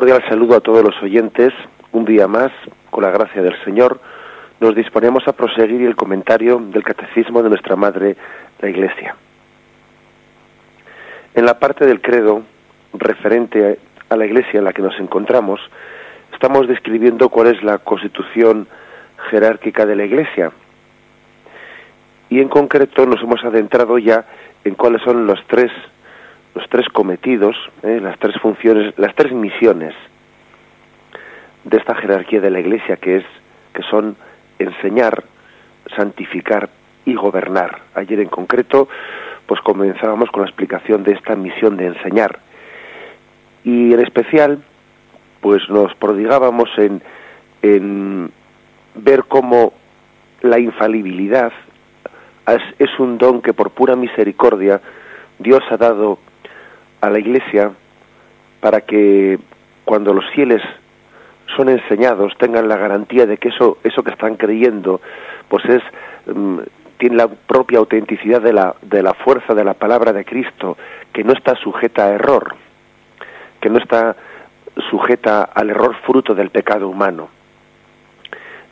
cordial saludo a todos los oyentes. Un día más, con la gracia del Señor, nos disponemos a proseguir el comentario del Catecismo de nuestra Madre, la Iglesia. En la parte del credo referente a la Iglesia en la que nos encontramos, estamos describiendo cuál es la constitución jerárquica de la Iglesia. Y en concreto nos hemos adentrado ya en cuáles son los tres los tres cometidos, eh, las tres funciones, las tres misiones de esta jerarquía de la Iglesia que es que son enseñar, santificar y gobernar. Ayer en concreto, pues comenzábamos con la explicación de esta misión de enseñar y en especial, pues nos prodigábamos en, en ver cómo la infalibilidad es, es un don que por pura misericordia Dios ha dado a la Iglesia para que cuando los fieles son enseñados tengan la garantía de que eso eso que están creyendo pues es mm, tiene la propia autenticidad de la de la fuerza de la palabra de Cristo que no está sujeta a error que no está sujeta al error fruto del pecado humano.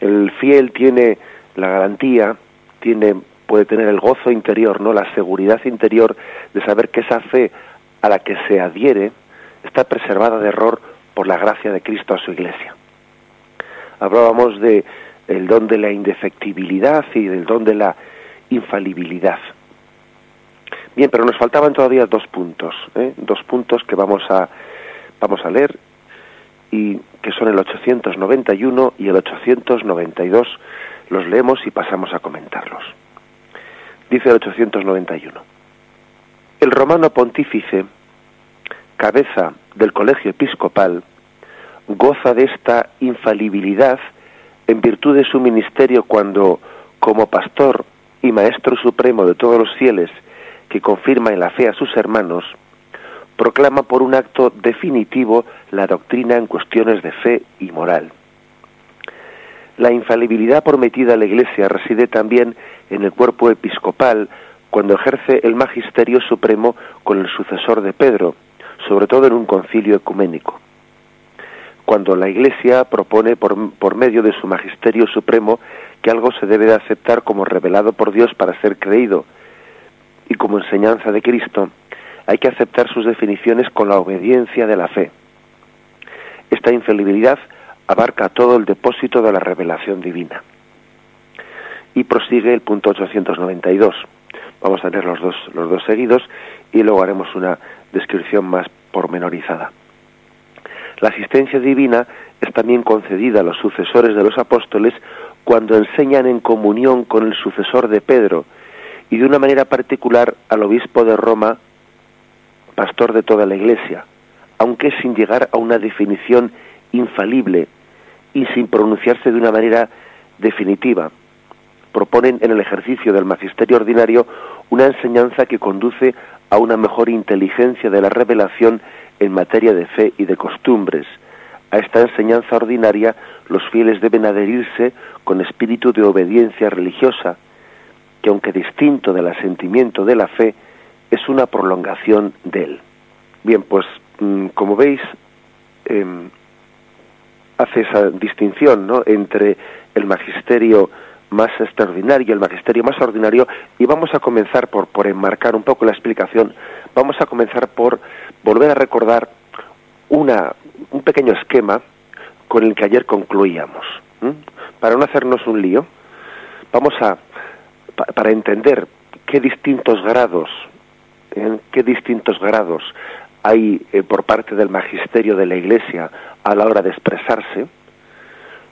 El fiel tiene la garantía tiene puede tener el gozo interior no la seguridad interior de saber que esa fe a la que se adhiere está preservada de error por la gracia de Cristo a su iglesia. Hablábamos de el don de la indefectibilidad y del don de la infalibilidad. Bien, pero nos faltaban todavía dos puntos, ¿eh? dos puntos que vamos a vamos a leer y que son el 891 y el 892. Los leemos y pasamos a comentarlos. Dice el 891. El romano pontífice, cabeza del colegio episcopal, goza de esta infalibilidad en virtud de su ministerio cuando, como pastor y maestro supremo de todos los fieles que confirma en la fe a sus hermanos, proclama por un acto definitivo la doctrina en cuestiones de fe y moral. La infalibilidad prometida a la Iglesia reside también en el cuerpo episcopal cuando ejerce el magisterio supremo con el sucesor de Pedro, sobre todo en un concilio ecuménico. Cuando la Iglesia propone por, medio de su magisterio supremo que algo se debe de aceptar como revelado por Dios para ser creído y como enseñanza de Cristo, hay que aceptar sus definiciones con la obediencia de la fe. Esta infalibilidad abarca todo el depósito de la revelación divina. Y prosigue el punto 892 Vamos a leer los dos, los dos seguidos y luego haremos una descripción más pormenorizada. La asistencia divina es también concedida a los sucesores de los apóstoles cuando enseñan en comunión con el sucesor de Pedro y de una manera particular al obispo de Roma, pastor de toda la Iglesia, aunque sin llegar a una definición infalible y sin pronunciarse de una manera definitiva proponen en el ejercicio del magisterio ordinario una enseñanza que conduce a una mejor inteligencia de la revelación en materia de fe y de costumbres. A esta enseñanza ordinaria los fieles deben adherirse con espíritu de obediencia religiosa, que aunque distinto del asentimiento de la fe, es una prolongación de él. Bien, pues mm, como veis, em, hace esa distinción ¿no? entre el magisterio más extraordinario, el magisterio más ordinario, y vamos a comenzar por, por enmarcar un poco la explicación, vamos a comenzar por volver a recordar una, un pequeño esquema con el que ayer concluíamos. Para no hacernos un lío, vamos a, para entender qué distintos grados, en qué distintos grados hay eh, por parte del magisterio de la Iglesia a la hora de expresarse,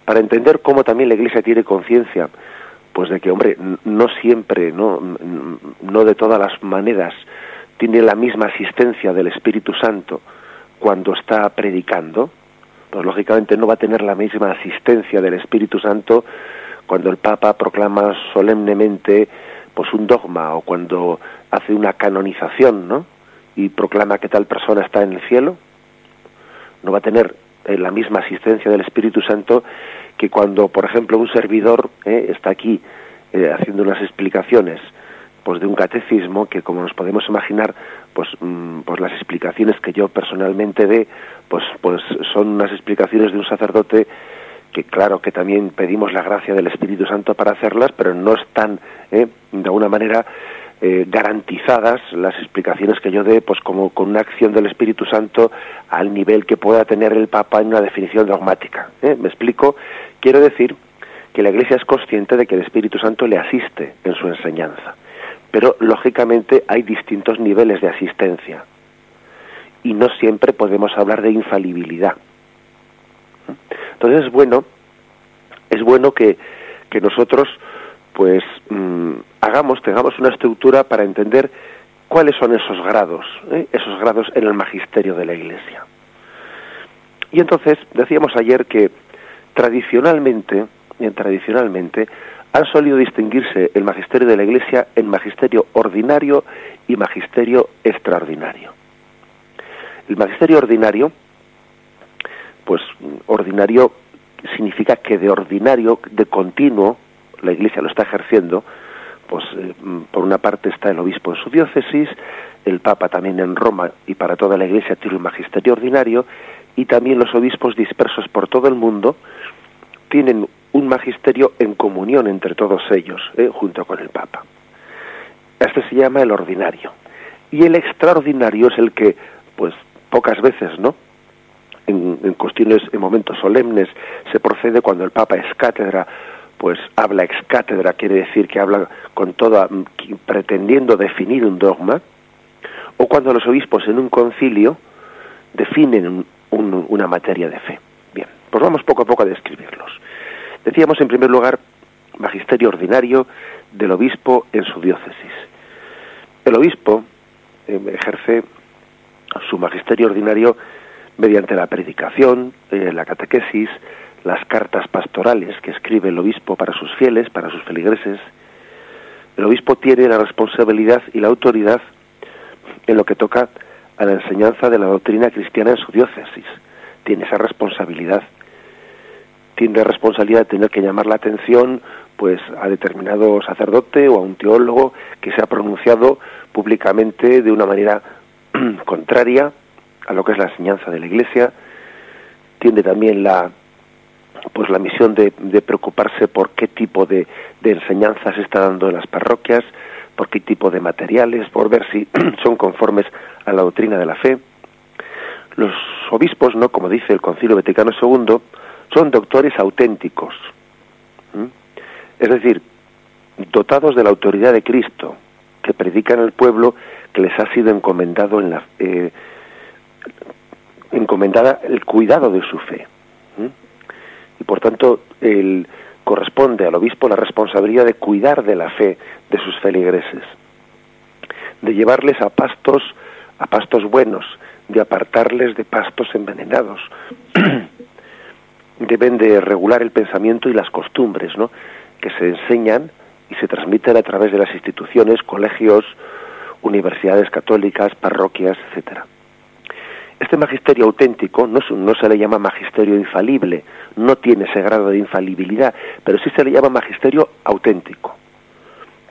para entender cómo también la Iglesia tiene conciencia, pues de que, hombre, no siempre, no, no de todas las maneras, tiene la misma asistencia del Espíritu Santo cuando está predicando, pues lógicamente no va a tener la misma asistencia del Espíritu Santo cuando el Papa proclama solemnemente pues un dogma o cuando hace una canonización, ¿no? Y proclama que tal persona está en el cielo, no va a tener eh, la misma asistencia del Espíritu Santo que cuando, por ejemplo, un servidor eh, está aquí eh, haciendo unas explicaciones pues de un catecismo que como nos podemos imaginar pues mm, pues las explicaciones que yo personalmente dé pues pues son unas explicaciones de un sacerdote que claro que también pedimos la gracia del Espíritu Santo para hacerlas pero no están ¿eh? de alguna manera eh, garantizadas las explicaciones que yo dé pues como con una acción del Espíritu Santo al nivel que pueda tener el Papa en una definición dogmática ¿eh? me explico quiero decir que la Iglesia es consciente de que el Espíritu Santo le asiste en su enseñanza pero lógicamente hay distintos niveles de asistencia y no siempre podemos hablar de infalibilidad. Entonces es bueno, es bueno que, que nosotros pues mm, hagamos, tengamos una estructura para entender cuáles son esos grados, ¿eh? esos grados en el magisterio de la Iglesia. Y entonces decíamos ayer que tradicionalmente, tradicionalmente han solido distinguirse el magisterio de la Iglesia en magisterio ordinario y magisterio extraordinario. El magisterio ordinario, pues ordinario significa que de ordinario, de continuo, la Iglesia lo está ejerciendo, pues eh, por una parte está el obispo en su diócesis, el Papa también en Roma y para toda la Iglesia tiene un magisterio ordinario, y también los obispos dispersos por todo el mundo tienen un magisterio en comunión entre todos ellos, ¿eh? junto con el Papa. Este se llama el ordinario. Y el extraordinario es el que, pues, pocas veces, ¿no? En, en cuestiones, en momentos solemnes, se procede cuando el Papa es cátedra, pues habla ex cátedra, quiere decir que habla con toda, pretendiendo definir un dogma, o cuando los obispos en un concilio definen una materia de fe. Bien, pues vamos poco a poco a describirlos. Decíamos en primer lugar magisterio ordinario del obispo en su diócesis. El obispo eh, ejerce su magisterio ordinario mediante la predicación, eh, la catequesis, las cartas pastorales que escribe el obispo para sus fieles, para sus feligreses. El obispo tiene la responsabilidad y la autoridad en lo que toca a la enseñanza de la doctrina cristiana en su diócesis. Tiene esa responsabilidad tiene responsabilidad de tener que llamar la atención pues a determinado sacerdote o a un teólogo que se ha pronunciado públicamente de una manera contraria a lo que es la enseñanza de la Iglesia tiene también la pues la misión de, preocuparse por qué tipo de, de enseñanza se está dando en las parroquias, por qué tipo de materiales, por ver si son conformes a la doctrina de la fe. Los obispos, no, como dice el Concilio Vaticano II, son doctores auténticos, es decir, dotados de la autoridad de Cristo, que predican al pueblo que les ha sido encomendado en la eh, encomendada el cuidado de su fe. Por tanto, el, corresponde al obispo la responsabilidad de cuidar de la fe de sus feligreses, de llevarles a pastos, a pastos buenos, de apartarles de pastos envenenados. deben de regular el pensamiento y las costumbres, ¿no? que se enseñan y se transmiten a través de las instituciones, colegios, universidades católicas, parroquias, etcétera. Este magisterio auténtico no, no, se le llama magisterio infalible, no tiene ese grado de infalibilidad, pero sí se le llama magisterio auténtico.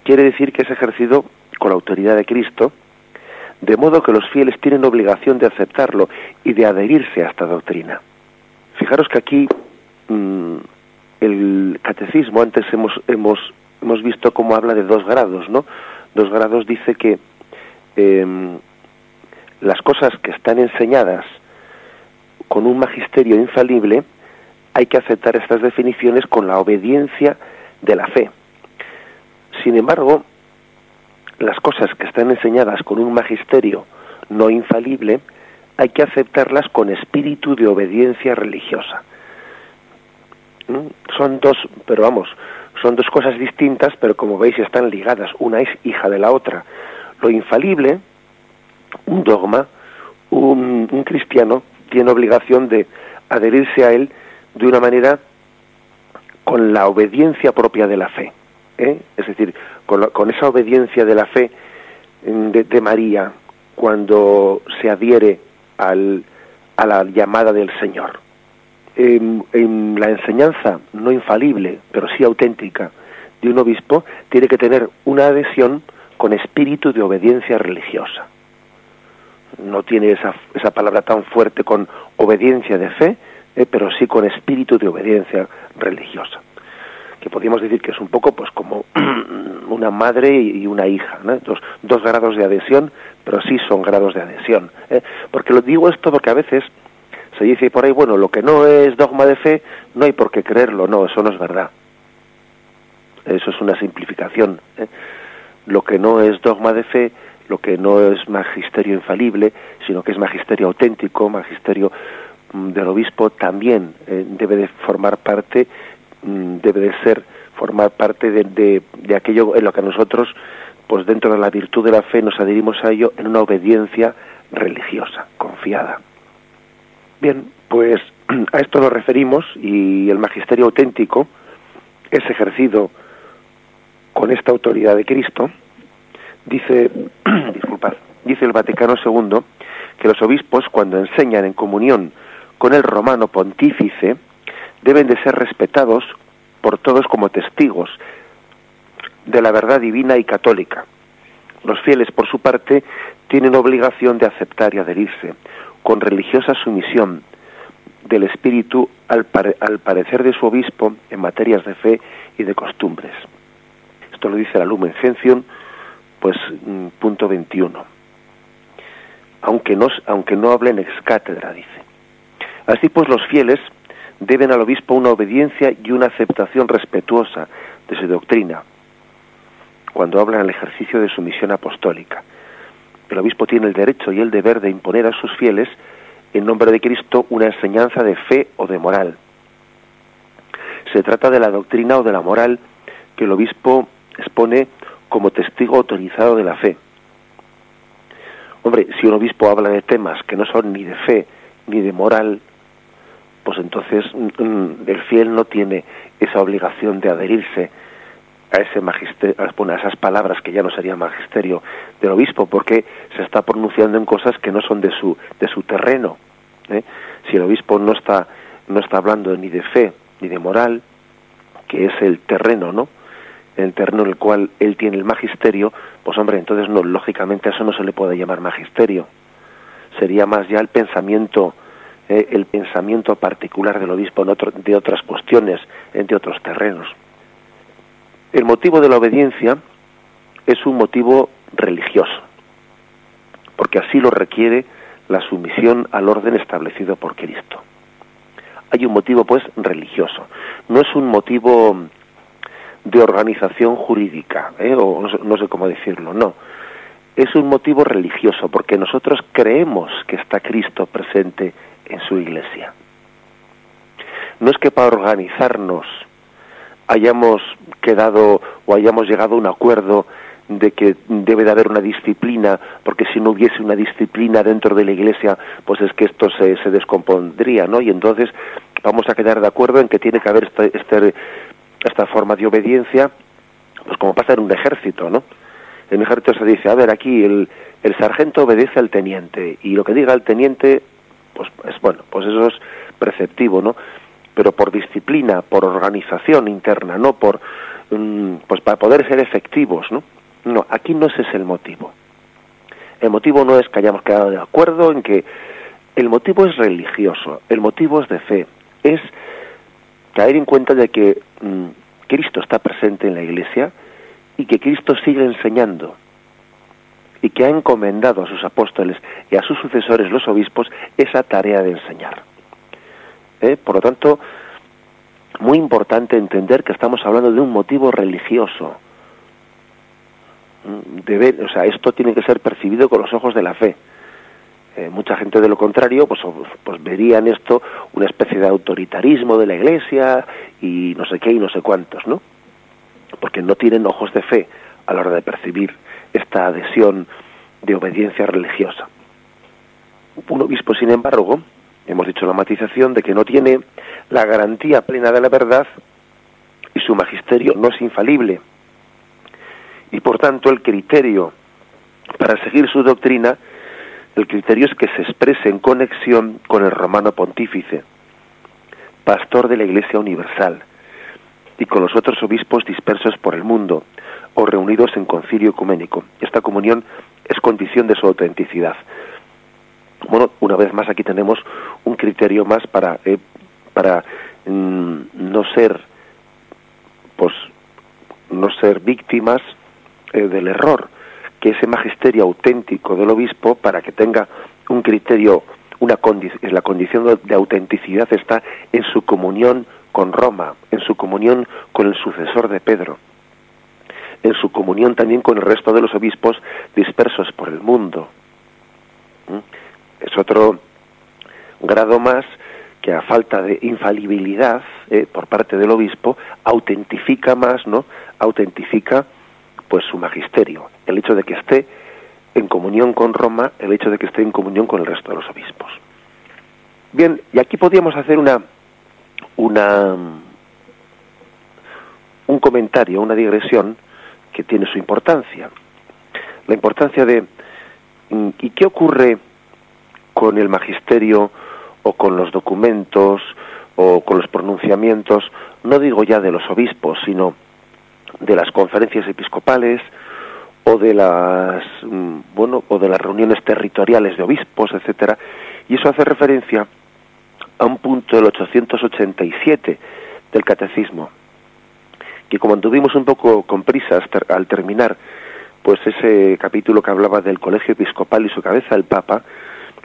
Quiere decir que es ejercido con la autoridad de Cristo, de modo que los fieles tienen obligación de aceptarlo y de adherirse a esta doctrina. Fijaros que aquí mm, el catecismo, antes hemos, hemos, hemos visto cómo habla de dos grados, ¿no? Dos grados dice que em, las cosas que están enseñadas con un magisterio infalible, hay que aceptar estas definiciones con la obediencia de la fe. Sin embargo, las cosas que están enseñadas con un magisterio no infalible, hay que aceptarlas con espíritu de obediencia religiosa. Son dos, pero vamos, son dos cosas distintas, pero como veis están ligadas, una es hija de la otra. Lo infalible, un dogma, un, cristiano tiene obligación de adherirse a él de una manera con la obediencia propia de la fe. ¿eh? Es decir, con, esa obediencia de la fe mm, de María cuando se adhiere al, a la llamada del Señor. En, la enseñanza no infalible, pero sí auténtica, de un obispo, tiene que tener una adhesión con espíritu de obediencia religiosa. No tiene esa, esa palabra tan fuerte con obediencia de fe, eh, pero sí con espíritu de obediencia religiosa. Que podríamos decir que es un poco pues como una madre y una hija, dos, dos, grados de adhesión, pero sí son grados de adhesión. ¿eh? Porque lo digo esto porque a veces se dice por ahí, bueno, lo que no es dogma de fe, no hay por qué creerlo, no, eso no es verdad. Eso es una simplificación. ¿eh? Lo que no es dogma de fe, lo que no es magisterio infalible, sino que es magisterio auténtico, magisterio del obispo, también eh, debe de formar parte, mm, debe de ser, formar parte de, de, aquello en lo que nosotros, pues dentro de la virtud de la fe, nos adherimos a ello en una obediencia religiosa, confiada. Bien, pues a esto nos referimos y el magisterio auténtico es ejercido con esta autoridad de Cristo, dice, disculpad, dice el Vaticano II que los obispos cuando enseñan en comunión con el romano pontífice deben de ser respetados por todos como testigos de la verdad divina y católica. Los fieles, por su parte, tienen obligación de aceptar y adherirse con religiosa sumisión del espíritu al, parecer de su obispo en materias de fe y de costumbres lo dice la Lumen Gentium, pues mm, punto 21. Aunque no, aunque no hablen ex cátedra, dice. Así pues los fieles deben al obispo una obediencia y una aceptación respetuosa de su doctrina, cuando hablan al ejercicio de su misión apostólica. El obispo tiene el derecho y el deber de imponer a sus fieles, en nombre de Cristo, una enseñanza de fe o de moral. Se trata de la doctrina o de la moral que el obispo expone como testigo autorizado de la fe. Hombre, si un obispo habla de temas que no son ni de fe ni de moral, pues entonces mm, mm, el fiel no tiene esa obligación de adherirse a ese magisterio, a esas palabras que ya no sería magisterio del obispo, porque se está pronunciando en cosas que no son de su de su terreno. ¿eh? Si el obispo no está no está hablando ni de fe ni de moral, que es el terreno, ¿no? el terreno en el cual él tiene el magisterio, pues hombre, entonces no, lógicamente a eso no se le puede llamar magisterio. Sería más ya el pensamiento, eh, el pensamiento particular del obispo en otro, de otras cuestiones, de otros terrenos. El motivo de la obediencia es un motivo religioso, porque así lo requiere la sumisión al orden establecido por Cristo. Hay un motivo, pues, religioso. No es un motivo de organización jurídica, ¿eh? o no sé, cómo decirlo, no. Es un motivo religioso, porque nosotros creemos que está Cristo presente en su iglesia. No es que para organizarnos hayamos quedado o hayamos llegado a un acuerdo de que debe de haber una disciplina, porque si no hubiese una disciplina dentro de la iglesia, pues es que esto se, se descompondría, ¿no? Y entonces vamos a quedar de acuerdo en que tiene que haber este, este esta forma de obediencia, pues como pasa en un ejército, ¿no? En un ejército se dice, a ver, aquí el, el sargento obedece al teniente y lo que diga el teniente, pues es bueno, pues eso es preceptivo, ¿no? Pero por disciplina, por organización interna, no por, mm, pues para poder ser efectivos, ¿no? No, aquí no ese es el motivo. El motivo no es que hayamos quedado de acuerdo en que el motivo es religioso, el motivo es de fe, es caer en cuenta de que mm, Cristo está presente en la Iglesia y que Cristo sigue enseñando y que ha encomendado a sus apóstoles y a sus sucesores, los obispos, esa tarea de enseñar. ¿Eh? Por lo tanto, muy importante entender que estamos hablando de un motivo religioso. Mm, de o sea, esto tiene que ser percibido con los ojos de la fe. Eh, mucha gente de lo contrario pues, pues verían esto una especie de autoritarismo de la iglesia y no sé qué y no sé cuántos, ¿no? Porque no tienen ojos de fe a la hora de percibir esta adhesión de obediencia religiosa. Un obispo, sin embargo, hemos dicho la matización de que no tiene la garantía plena de la verdad y su magisterio no es infalible. Y por tanto el criterio para seguir su doctrina el criterio es que se exprese en conexión con el romano pontífice, pastor de la Iglesia Universal, y con los otros obispos dispersos por el mundo, o reunidos en concilio ecuménico. Esta comunión es condición de su autenticidad. Bueno, una vez más aquí tenemos un criterio más para eh, para mm, no ser pues no ser víctimas eh, del error, que ese magisterio auténtico del obispo para que tenga un criterio una la condición de autenticidad está en su comunión con Roma, en su comunión con el sucesor de Pedro, en su comunión también con el resto de los obispos dispersos por el mundo. ¿Mm? Es otro grado más que a falta de infalibilidad eh, por parte del obispo autentifica más, ¿no? Autentifica pues su magisterio, el hecho de que esté en comunión con Roma, el hecho de que esté en comunión con el resto de los obispos. Bien, y aquí podríamos hacer una una un comentario, una digresión que tiene su importancia. La importancia de ¿y qué ocurre con el magisterio o con los documentos o con los pronunciamientos, no digo ya de los obispos, sino de las conferencias episcopales o de las mm, bueno o de las reuniones territoriales de obispos, etcétera, y eso hace referencia a un punto del 887 del catecismo que como anduvimos un poco con prisas al terminar pues ese capítulo que hablaba del colegio episcopal y su cabeza el papa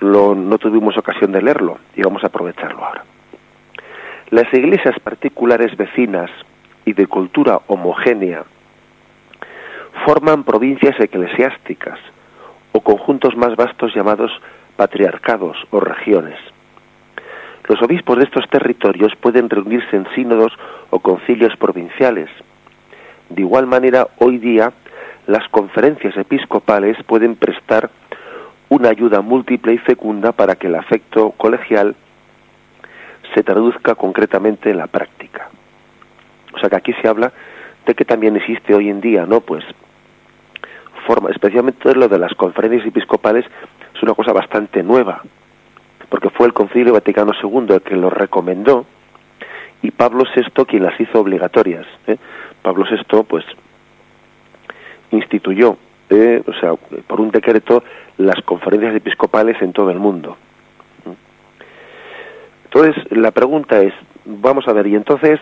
lo, no tuvimos ocasión de leerlo y vamos a aprovecharlo ahora las iglesias particulares vecinas y de cultura homogénea forman provincias eclesiásticas o conjuntos más vastos llamados patriarcados o regiones. Los obispos de estos territorios pueden reunirse en sínodos o concilios provinciales. De igual manera, hoy día, las conferencias episcopales pueden prestar una ayuda múltiple y fecunda para que el afecto colegial se traduzca concretamente en la práctica. O sea que aquí se habla de que también existe hoy en día, ¿no? Pues forma, especialmente lo de las conferencias episcopales, es una cosa bastante nueva, porque fue el Concilio Vaticano II el que lo recomendó y Pablo VI quien las hizo obligatorias. ¿eh? Pablo VI, pues, instituyó, ¿eh? o sea, por un decreto, las conferencias episcopales en todo el mundo. Entonces, la pregunta es, vamos a ver, y entonces,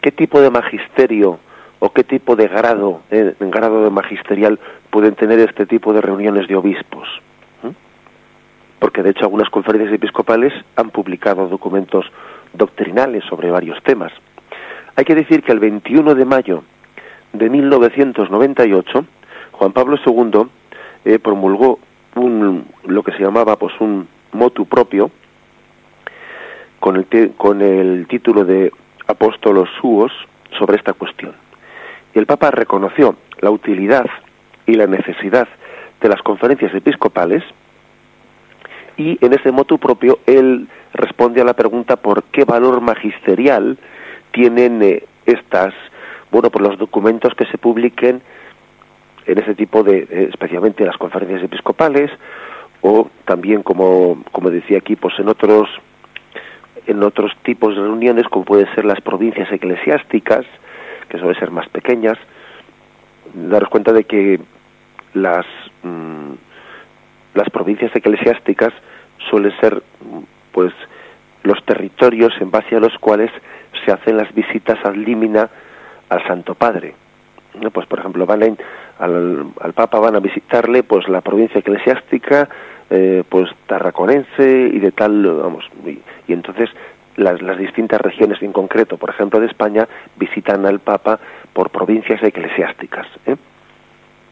¿qué tipo de magisterio o qué tipo de grado, eh, grado de magisterial pueden tener este tipo de reuniones de obispos? Porque de hecho algunas conferencias episcopales han publicado documentos doctrinales sobre varios temas. Hay que decir que el 21 de mayo de 1998, Juan Pablo II eh, promulgó un, lo que se llamaba pues un motu propio, con el, con el título de Apóstolos Suos sobre esta cuestión. Y el Papa reconoció la utilidad y la necesidad de las conferencias episcopales y en ese motu propio él responde a la pregunta por qué valor magisterial tienen eh, estas, bueno, por los documentos que se publiquen en ese tipo de, eh, especialmente las conferencias episcopales o también como, como decía aquí, pues en otros en otros tipos de reuniones, como pueden ser las provincias eclesiásticas, que suelen ser más pequeñas, daros cuenta de que las, mm, las provincias eclesiásticas suelen ser pues los territorios en base a los cuales se hacen las visitas al límina al Santo Padre. Pues por ejemplo van al, al Papa van a visitarle pues la provincia eclesiástica eh, pues tarraconense y de tal, vamos, y, entonces las, las, distintas regiones en concreto, por ejemplo de España, visitan al Papa por provincias eclesiásticas. ¿eh?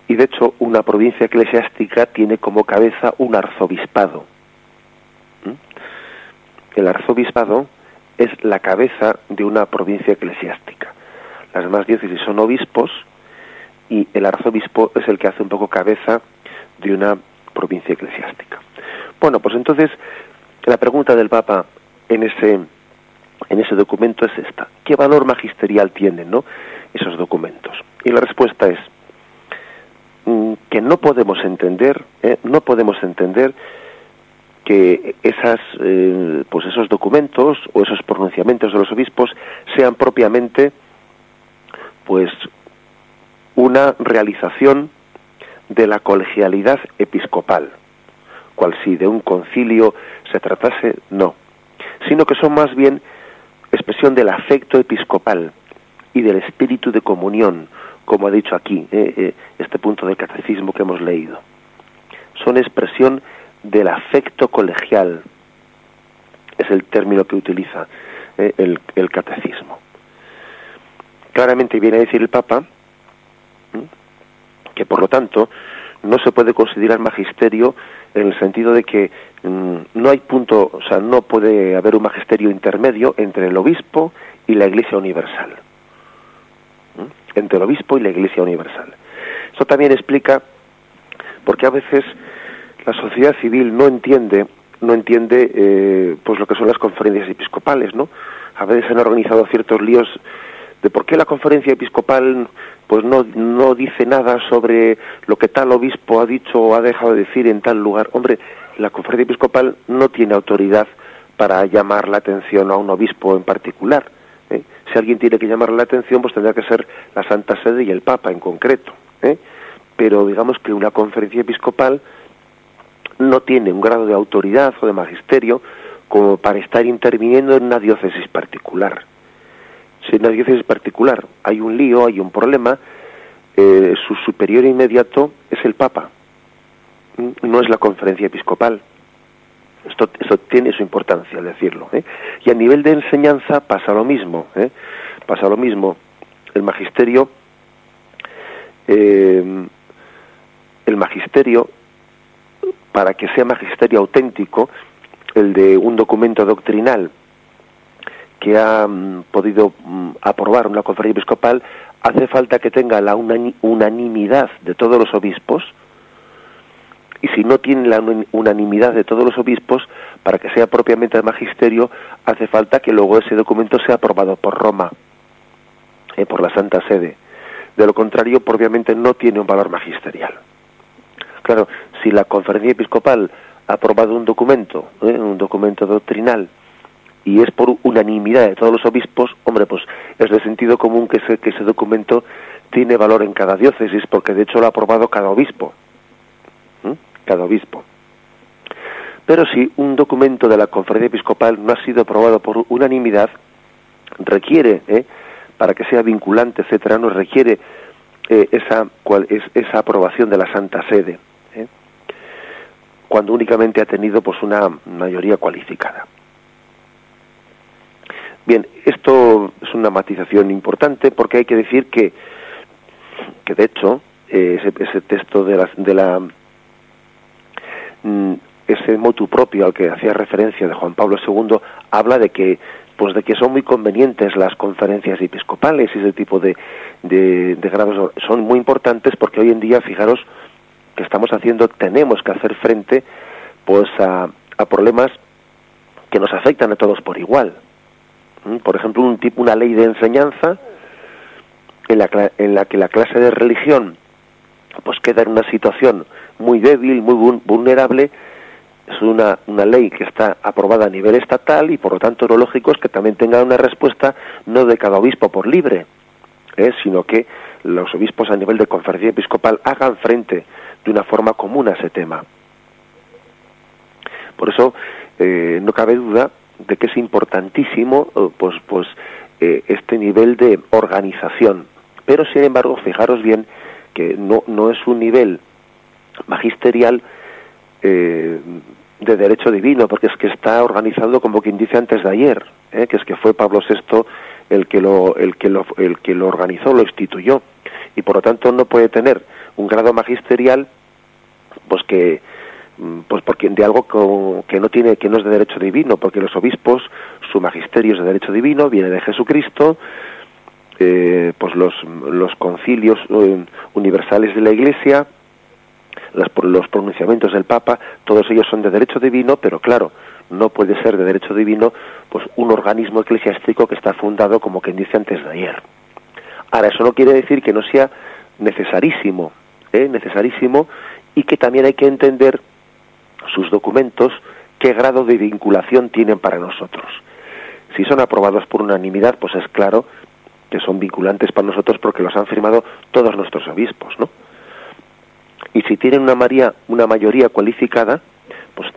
Y de hecho, una provincia eclesiástica tiene como cabeza un arzobispado. El arzobispado es la cabeza de una provincia eclesiástica. Las demás diócesis son obispos y el arzobispo es el que hace un poco cabeza de una provincia eclesiástica. Bueno, pues entonces la pregunta del Papa en ese en ese documento es esta: ¿qué valor magisterial tienen, no, esos documentos? Y la respuesta es mm, que no podemos entender, ¿eh? no podemos entender que esas, eh, pues esos documentos o esos pronunciamientos de los obispos sean propiamente, pues, una realización de la colegialidad episcopal, cual si de un concilio se tratase, no, sino que son más bien expresión del afecto episcopal y del espíritu de comunión, como ha dicho aquí eh, eh, este punto del catecismo que hemos leído. Son expresión del afecto colegial, es el término que utiliza eh, el, catecismo. Claramente viene a decir el Papa que por lo tanto no se puede considerar magisterio en el sentido de que mm, no hay punto, o sea, no puede haber un magisterio intermedio entre el obispo y la Iglesia Universal. Entre el obispo y la Iglesia Universal. Eso también explica por qué a veces la sociedad civil no entiende no entiende eh, pues lo que son las conferencias episcopales, ¿no? A veces han organizado ciertos líos de por qué la conferencia episcopal pues no, no dice nada sobre lo que tal obispo ha dicho o ha dejado de decir en tal lugar. Hombre, la conferencia episcopal no tiene autoridad para llamar la atención a un obispo en particular. ¿eh? Si alguien tiene que llamar la atención, pues tendrá que ser la Santa Sede y el Papa en concreto. ¿eh? Pero digamos que una conferencia episcopal no tiene un grado de autoridad o de magisterio como para estar interviniendo en una diócesis particular si en una diócesis particular hay un lío, hay un problema, eh, su superior inmediato es el Papa, no es la conferencia episcopal. Esto, esto tiene su importancia decirlo. ¿eh? Y a nivel de enseñanza pasa lo mismo. ¿eh? Pasa lo mismo. El magisterio, el magisterio, para que sea magisterio auténtico, el de un documento doctrinal que ha mm, podido mm, aprobar una conferencia episcopal, hace falta que tenga la unanimidad de todos los obispos, y si no tiene la unanimidad de todos los obispos, para que sea propiamente el magisterio, hace falta que luego ese documento sea aprobado por Roma, eh, por la Santa Sede. De lo contrario, propiamente no tiene un valor magisterial. Claro, si la conferencia episcopal ha aprobado un documento, eh, un documento doctrinal, y es por unanimidad de todos los obispos, hombre, pues es de sentido común que ese, que ese documento tiene valor en cada diócesis, porque de hecho lo ha aprobado cada obispo. Cada obispo. Pero si un documento de la conferencia episcopal no ha sido aprobado por unanimidad, requiere, ¿eh? para que sea vinculante, etcétera, nos requiere eh, esa, esa aprobación de la Santa Sede. Cuando únicamente ha tenido pues una mayoría cualificada. Bien, esto es una matización importante porque hay que decir que, que de hecho, eh, ese, ese, texto de la, de la mm, ese motu propio al que hacía referencia de Juan Pablo II habla de que pues de que son muy convenientes las conferencias episcopales y ese tipo de, de, de grados son muy importantes porque hoy en día fijaros que estamos haciendo tenemos que hacer frente pues a, a problemas que nos afectan a todos por igual. Por ejemplo, un tipo, una ley de enseñanza en la, en la que la clase de religión pues queda en una situación muy débil, muy vulnerable, es una, una ley que está aprobada a nivel estatal y por lo tanto lo lógico es que también tenga una respuesta no de cada obispo por libre, ¿eh? sino que los obispos a nivel de conferencia episcopal hagan frente de una forma común a ese tema. Por eso eh, no cabe duda de que es importantísimo eh, pues pues eh, este nivel de organización pero sin embargo fijaros bien que no no es un nivel magisterial de derecho divino porque es que está organizado como quien dice antes de ayer que es que fue Pablo VI el que lo el que lo el que lo organizó lo instituyó y por lo tanto no puede tener un grado magisterial pues que Mm, pues porque de algo que no tiene que no es de derecho divino porque los obispos su magisterio es de derecho divino viene de Jesucristo eh, pues los los concilios eh, universales de la Iglesia las, los pronunciamientos del Papa todos ellos son de derecho divino pero claro no puede ser de derecho divino pues un organismo eclesiástico que está fundado como quien dice antes de ayer ahora eso no quiere decir que no sea necesarísimo ¿eh? necesarísimo y que también hay que entender sus documentos qué grado de vinculación tienen para nosotros. Si son aprobados por unanimidad, pues es claro que son vinculantes para nosotros porque los han firmado todos nuestros obispos, ¿no? Y si tienen una, maría, una mayoría cualificada, pues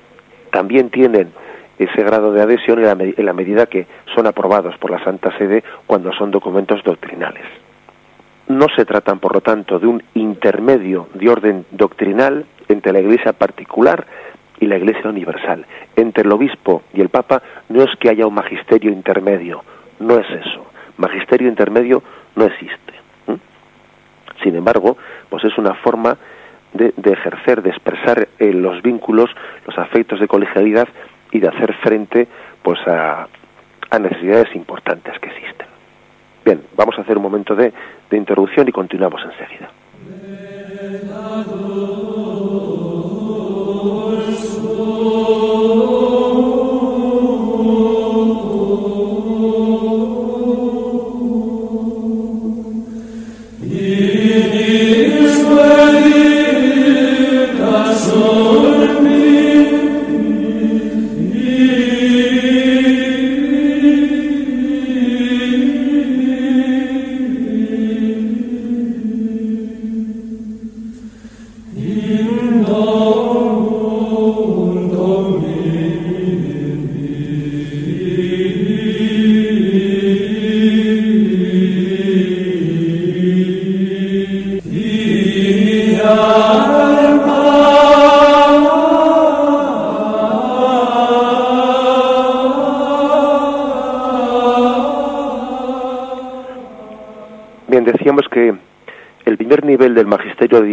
también tienen ese grado de adhesión en la, medida que son aprobados por la Santa Sede cuando son documentos doctrinales. No se tratan, por lo tanto, de un intermedio de orden doctrinal entre la Iglesia particular y la Iglesia universal. Entre el obispo y el Papa no es que haya un magisterio intermedio, no es eso. Magisterio intermedio no existe. Sin embargo, pues es una forma de, ejercer, de expresar eh, los vínculos, los afectos de colegialidad y de hacer frente pues a, necesidades importantes que existen. Bien, vamos a hacer un momento de, de introducción y continuamos enseguida.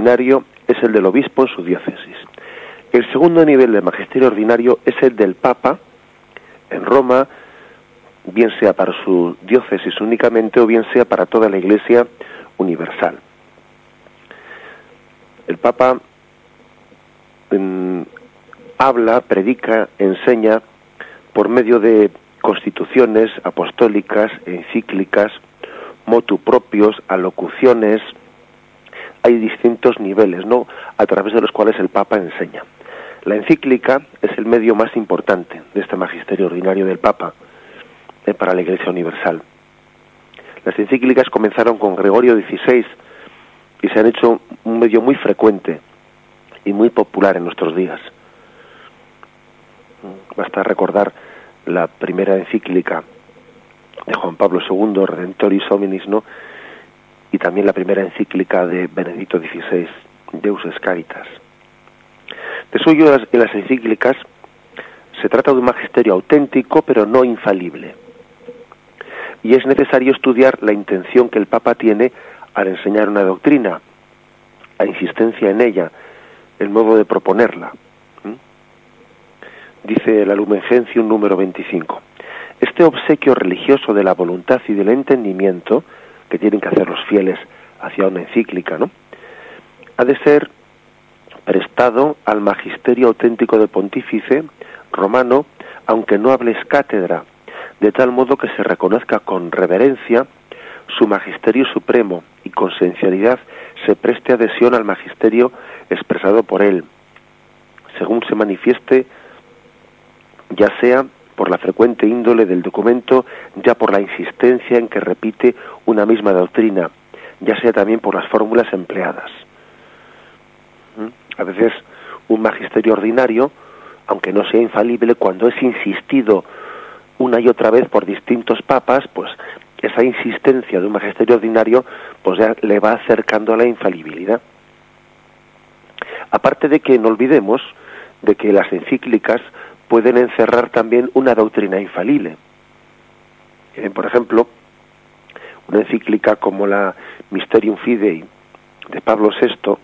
Ordinario es el del obispo en su diócesis. El segundo nivel del magisterio ordinario es el del Papa en Roma, bien sea para su diócesis únicamente o bien sea para toda la Iglesia universal. El Papa mm, habla, predica, enseña por medio de constituciones apostólicas, encíclicas, motu propios, alocuciones, hay distintos niveles, ¿no? A través de los cuales el Papa enseña. La encíclica es el medio más importante de este magisterio ordinario del Papa eh, para la Iglesia Universal. Las encíclicas comenzaron con Gregorio XVI y se han hecho un medio muy frecuente y muy popular en nuestros días. Basta recordar la primera encíclica de Juan Pablo II, Redentoris Hominis, ¿no? Y también la primera encíclica de Benedicto XVI, Deus es Caritas. De suyo, en las encíclicas se trata de un magisterio auténtico, pero no infalible. Y es necesario estudiar la intención que el Papa tiene al enseñar una doctrina, la insistencia en ella, el modo de proponerla. Dice la Lumen Gentium número 25. Este obsequio religioso de la voluntad y del entendimiento que tienen que hacer los fieles hacia una encíclica, ¿no? Ha de ser prestado al magisterio auténtico del pontífice romano, aunque no hables cátedra, de tal modo que se reconozca con reverencia su magisterio supremo y con sinceridad se preste adhesión al magisterio expresado por él, según se manifieste ya sea por la frecuente índole del documento, ya por la insistencia en que repite una misma doctrina, ya sea también por las fórmulas empleadas. ¿Mm? A veces un magisterio ordinario, aunque no sea infalible, cuando es insistido una y otra vez por distintos papas, pues esa insistencia de un magisterio ordinario pues ya le va acercando a la infalibilidad. Aparte de que no olvidemos de que las encíclicas pueden encerrar también una doctrina infalible. Eh, por ejemplo, una encíclica como la Mysterium Fidei de Pablo VI,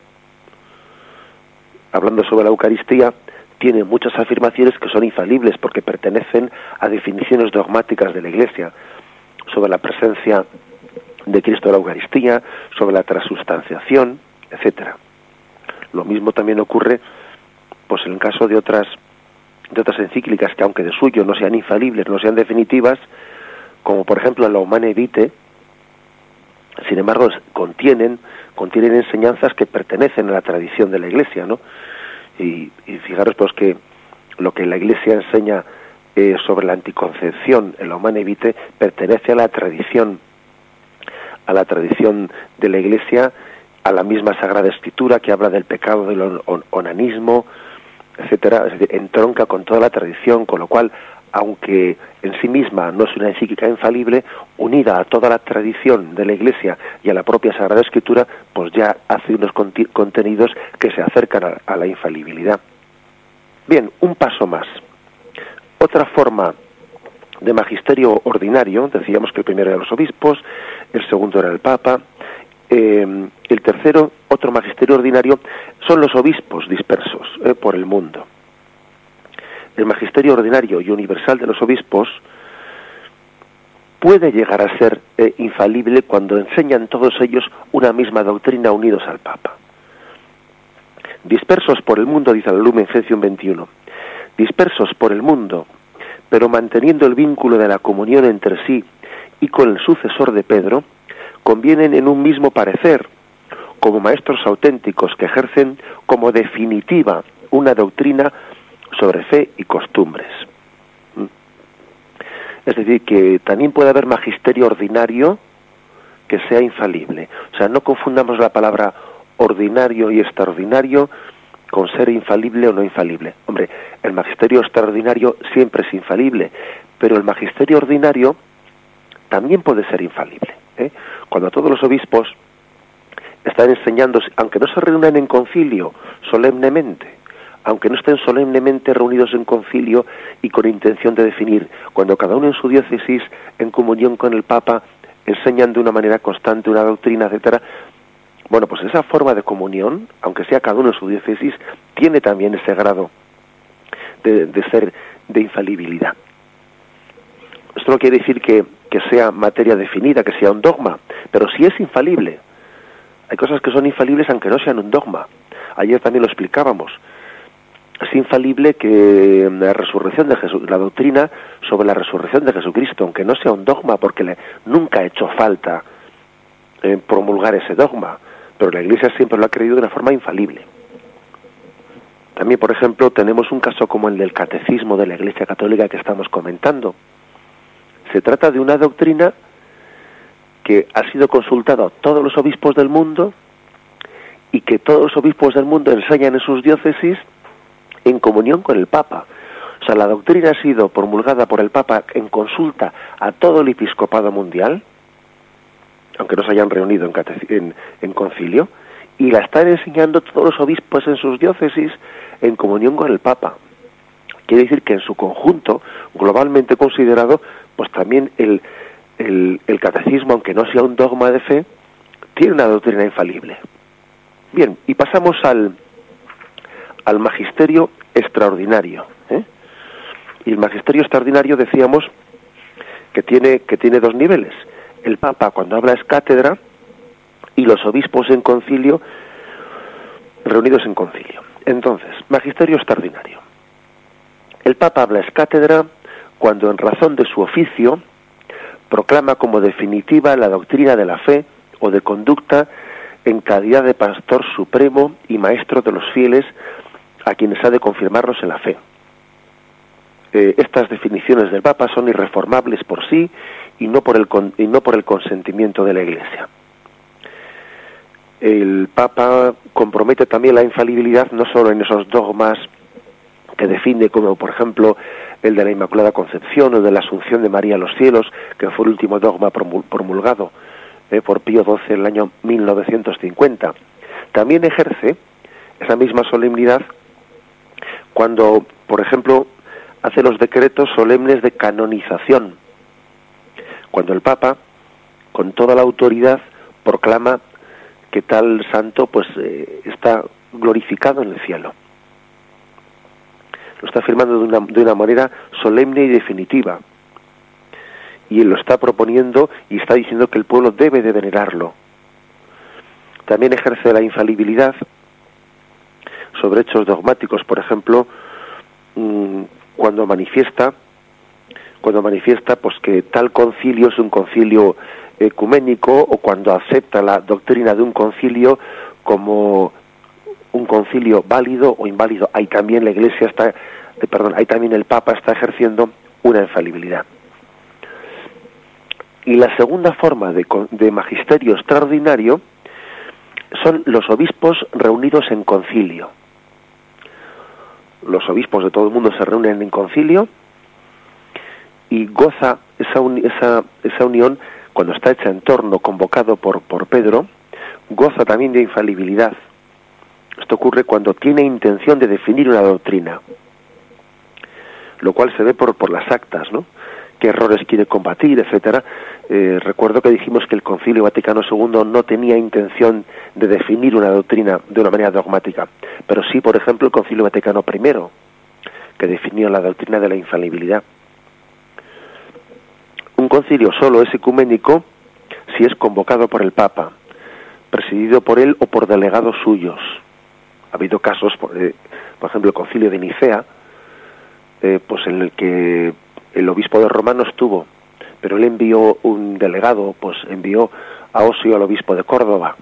hablando sobre la Eucaristía, tiene muchas afirmaciones que son infalibles porque pertenecen a definiciones dogmáticas de la Iglesia sobre la presencia de Cristo en la Eucaristía, sobre la transustanciación, etcétera. Lo mismo también ocurre pues en el caso de otras de otras encíclicas que aunque de suyo no sean infalibles, no sean definitivas, como por ejemplo la Humane Vitae, sin embargo contienen contienen enseñanzas que pertenecen a la tradición de la Iglesia, ¿no? Y, fijaros pues que lo que la Iglesia enseña eh, sobre la anticoncepción en la Humane Vitae pertenece a la tradición a la tradición de la Iglesia, a la misma Sagrada Escritura que habla del pecado del onanismo, etcétera, es decir, entronca con toda la tradición, con lo cual, aunque en sí misma no es una encíclica infalible, unida a toda la tradición de la Iglesia y a la propia Sagrada Escritura, pues ya hace unos contenidos que se acercan a la infalibilidad. Bien, un paso más. Otra forma de magisterio ordinario, decíamos que el primero era los obispos, el segundo era el Papa, eh, el tercero, otro magisterio ordinario, son los obispos dispersos eh, por el mundo. El magisterio ordinario y universal de los obispos puede llegar a ser eh, infalible cuando enseñan todos ellos una misma doctrina unidos al Papa. Dispersos por el mundo, dice el Lumen Gentium 21, dispersos por el mundo, pero manteniendo el vínculo de la comunión entre sí y con el sucesor de Pedro, convienen en un mismo parecer, como maestros auténticos que ejercen como definitiva una doctrina sobre fe y costumbres. ¿Mm? Es decir, que también puede haber magisterio ordinario que sea infalible. O sea, no confundamos la palabra ordinario y extraordinario con ser infalible o no infalible. Hombre, el magisterio extraordinario siempre es infalible, pero el magisterio ordinario también puede ser infalible. ¿Eh? Cuando todos los obispos están enseñando, aunque no se reúnan en concilio solemnemente, aunque no estén solemnemente reunidos en concilio y con intención de definir, cuando cada uno en su diócesis, en comunión con el Papa, enseñan de una manera constante una doctrina, etcétera, bueno, pues esa forma de comunión, aunque sea cada uno en su diócesis, tiene también ese grado de, de ser de infalibilidad. Esto no quiere decir que, que sea materia definida, que sea un dogma, pero sí es infalible. Hay cosas que son infalibles aunque no sean un dogma. Ayer también lo explicábamos. Es infalible que la resurrección de Jesús, la doctrina sobre la resurrección de Jesucristo, aunque no sea un dogma, porque nunca ha hecho falta eh, promulgar ese dogma, pero la Iglesia siempre lo ha creído de una forma infalible. También, por ejemplo, tenemos un caso como el del catecismo de la Iglesia Católica que estamos comentando. Se trata de una doctrina que ha sido consultada a todos los obispos del mundo y que todos los obispos del mundo enseñan en sus diócesis en comunión con el Papa. O sea, la doctrina ha sido promulgada por el Papa en consulta a todo el episcopado mundial, aunque no se hayan reunido en, en concilio, y la están enseñando todos los obispos en sus diócesis en comunión con el Papa. Quiere decir que en su conjunto, globalmente considerado, pues también el, el, catecismo, aunque no sea un dogma de fe, tiene una doctrina infalible. Bien, y pasamos al, al magisterio extraordinario. ¿eh? Y el magisterio extraordinario decíamos que tiene, que tiene dos niveles. El Papa cuando habla es cátedra y los obispos en concilio reunidos en concilio. Entonces, magisterio extraordinario. El Papa habla es cátedra cuando en razón de su oficio proclama como definitiva la doctrina de la fe o de conducta en calidad de pastor supremo y maestro de los fieles a quienes ha de confirmarlos en la fe. Eh, estas definiciones del Papa son irreformables por sí y no por, el, y no por el consentimiento de la Iglesia. El Papa compromete también la infalibilidad no solo en esos dogmas que define como, por ejemplo, el de la Inmaculada Concepción o de la Asunción de María a los cielos, que fue el último dogma promulgado eh, por Pío XII en el año 1950. También ejerce esa misma solemnidad cuando, por ejemplo, hace los decretos solemnes de canonización, cuando el Papa, con toda la autoridad, proclama que tal santo pues eh, está glorificado en el cielo lo está afirmando de una, de una manera solemne y definitiva. Y él lo está proponiendo y está diciendo que el pueblo debe de venerarlo. También ejerce la infalibilidad sobre hechos dogmáticos, por ejemplo, mm, cuando manifiesta cuando manifiesta pues que tal concilio es un concilio ecuménico o cuando acepta la doctrina de un concilio como un concilio válido o inválido. Ahí también la Iglesia está, eh, perdón, ahí también el Papa está ejerciendo una infalibilidad. Y la segunda forma de, de magisterio extraordinario son los obispos reunidos en concilio. Los obispos de todo el mundo se reúnen en concilio y goza esa, esa, esa unión cuando está hecha en torno convocado por, por Pedro, goza también de infalibilidad. Esto ocurre cuando tiene intención de definir una doctrina, lo cual se ve por, por las actas, ¿no? qué errores quiere combatir, etcétera. Eh, recuerdo que dijimos que el Concilio Vaticano II no tenía intención de definir una doctrina de una manera dogmática, pero sí, por ejemplo, el Concilio Vaticano I, que definió la doctrina de la infalibilidad. Un concilio solo es ecuménico si es convocado por el Papa, presidido por él o por delegados suyos. Ha habido casos, por, eh, por ejemplo, el concilio de Nicea, eh, pues en el que el obispo de Roma no estuvo, pero él envió un delegado, pues envió a Osio al obispo de Córdoba.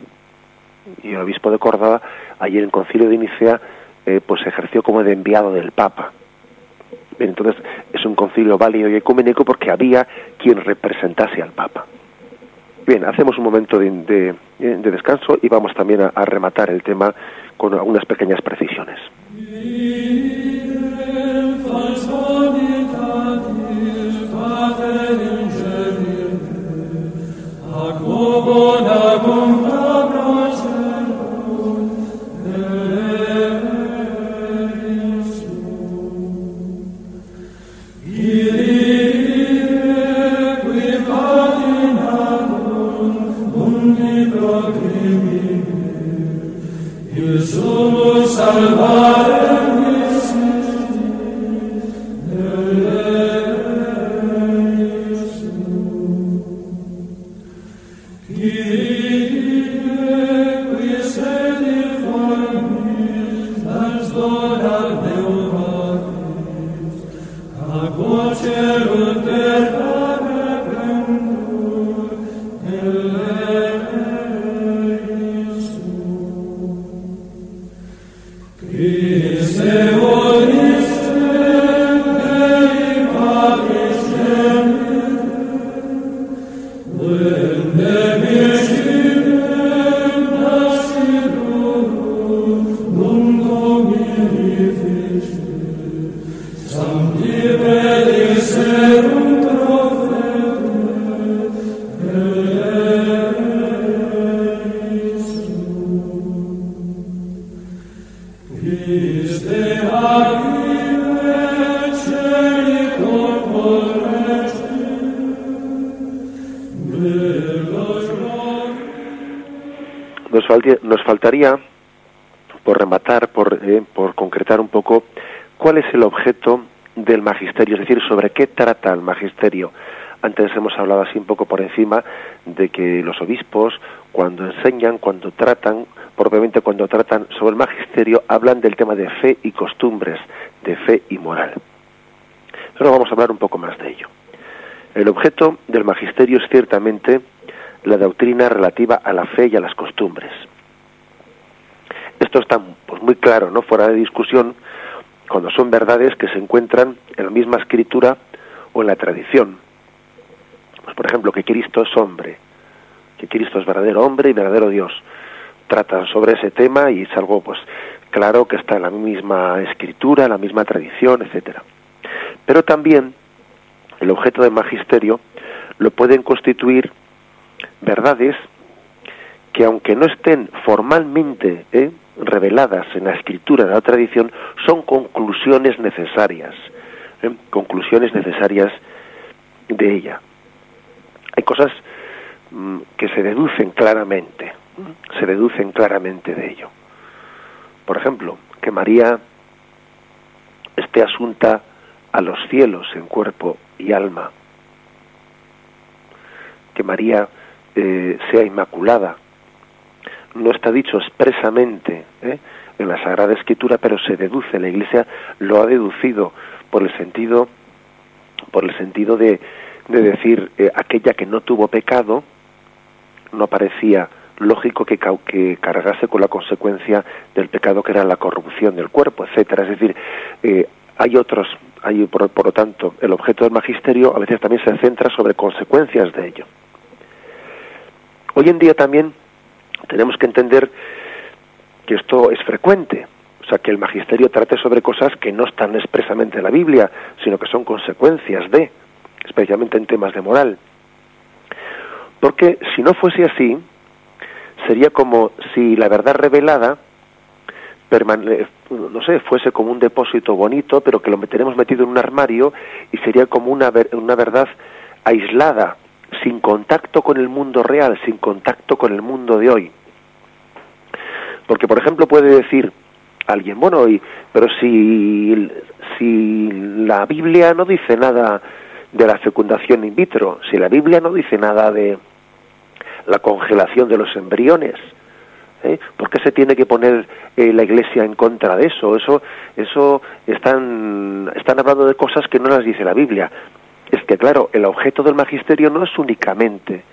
Y el obispo de Córdoba, allí en el concilio de Nicea, eh, pues ejerció como de enviado del Papa. Entonces es un concilio válido y ecuménico porque había quien representase al Papa. Bien, hacemos un momento de, descanso y vamos también a rematar el tema con algunas pequeñas precisiones. El magisterio. Antes hemos hablado así un poco por encima de que los obispos, cuando enseñan, cuando tratan, propiamente cuando tratan sobre el magisterio, hablan del tema de fe y costumbres, de fe y moral. Pero vamos a hablar un poco más de ello. El objeto del magisterio es ciertamente la doctrina relativa a la fe y a las costumbres. Esto está pues, muy claro, no fuera de discusión, cuando son verdades que se encuentran en la misma escritura o en la tradición. Pues, por ejemplo, que Cristo es hombre, que Cristo es verdadero hombre y verdadero Dios. Tratan sobre ese tema y es algo pues claro que está en la misma escritura, en la misma tradición, etcétera. Pero también el objeto del magisterio lo pueden constituir verdades que aunque no estén formalmente ¿eh? reveladas en la escritura, en la tradición, son conclusiones necesarias, conclusiones necesarias de ella. Hay cosas mm, que se deducen claramente, se deducen claramente de ello. Por ejemplo, que María esté asunta a los cielos en cuerpo y alma, que María eh, sea inmaculada. No está dicho expresamente ¿eh? En la Sagrada Escritura, pero se deduce. La Iglesia lo ha deducido por el sentido, por el sentido de, de decir eh, aquella que no tuvo pecado, no parecía lógico que, que, cargase con la consecuencia del pecado que era la corrupción del cuerpo, etcétera. Es decir, hay otros, hay por, lo tanto, el objeto del magisterio a veces también se centra sobre consecuencias de ello. Hoy en día también tenemos que entender que esto es frecuente, o sea, que el magisterio trate sobre cosas que no están expresamente en la Biblia, sino que son consecuencias de, especialmente en temas de moral. Porque si no fuese así, sería como si la verdad revelada no sé, fuese como un depósito bonito, pero que lo tenemos metido en un armario y sería como una, una verdad aislada, sin contacto con el mundo real, sin contacto con el mundo de hoy. Porque, por ejemplo, puede decir alguien, bueno, y, pero si, si la Biblia no dice nada de la fecundación in vitro, si la Biblia no dice nada de la congelación de los embriones, ¿eh? ¿por qué se tiene que poner eh, la Iglesia en contra de eso? Eso, eso están, están hablando de cosas que no las dice la Biblia. Es que, claro, el objeto del magisterio no es únicamente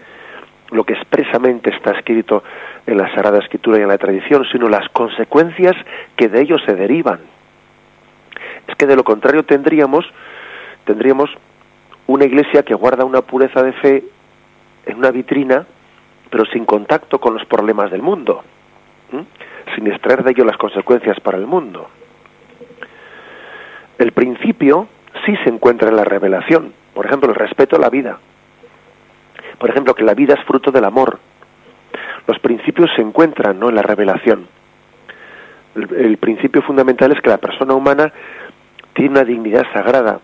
lo que expresamente está escrito en la Sagrada Escritura y en la tradición, sino las consecuencias que de ello se derivan. Es que de lo contrario tendríamos, tendríamos una iglesia que guarda una pureza de fe en una vitrina, pero sin contacto con los problemas del mundo, sin extraer de ello las consecuencias para el mundo. El principio sí se encuentra en la revelación, por ejemplo, el respeto a la vida, por ejemplo, que la vida es fruto del amor. Los principios se encuentran ¿no? en la revelación. El, principio fundamental es que la persona humana tiene una dignidad sagrada,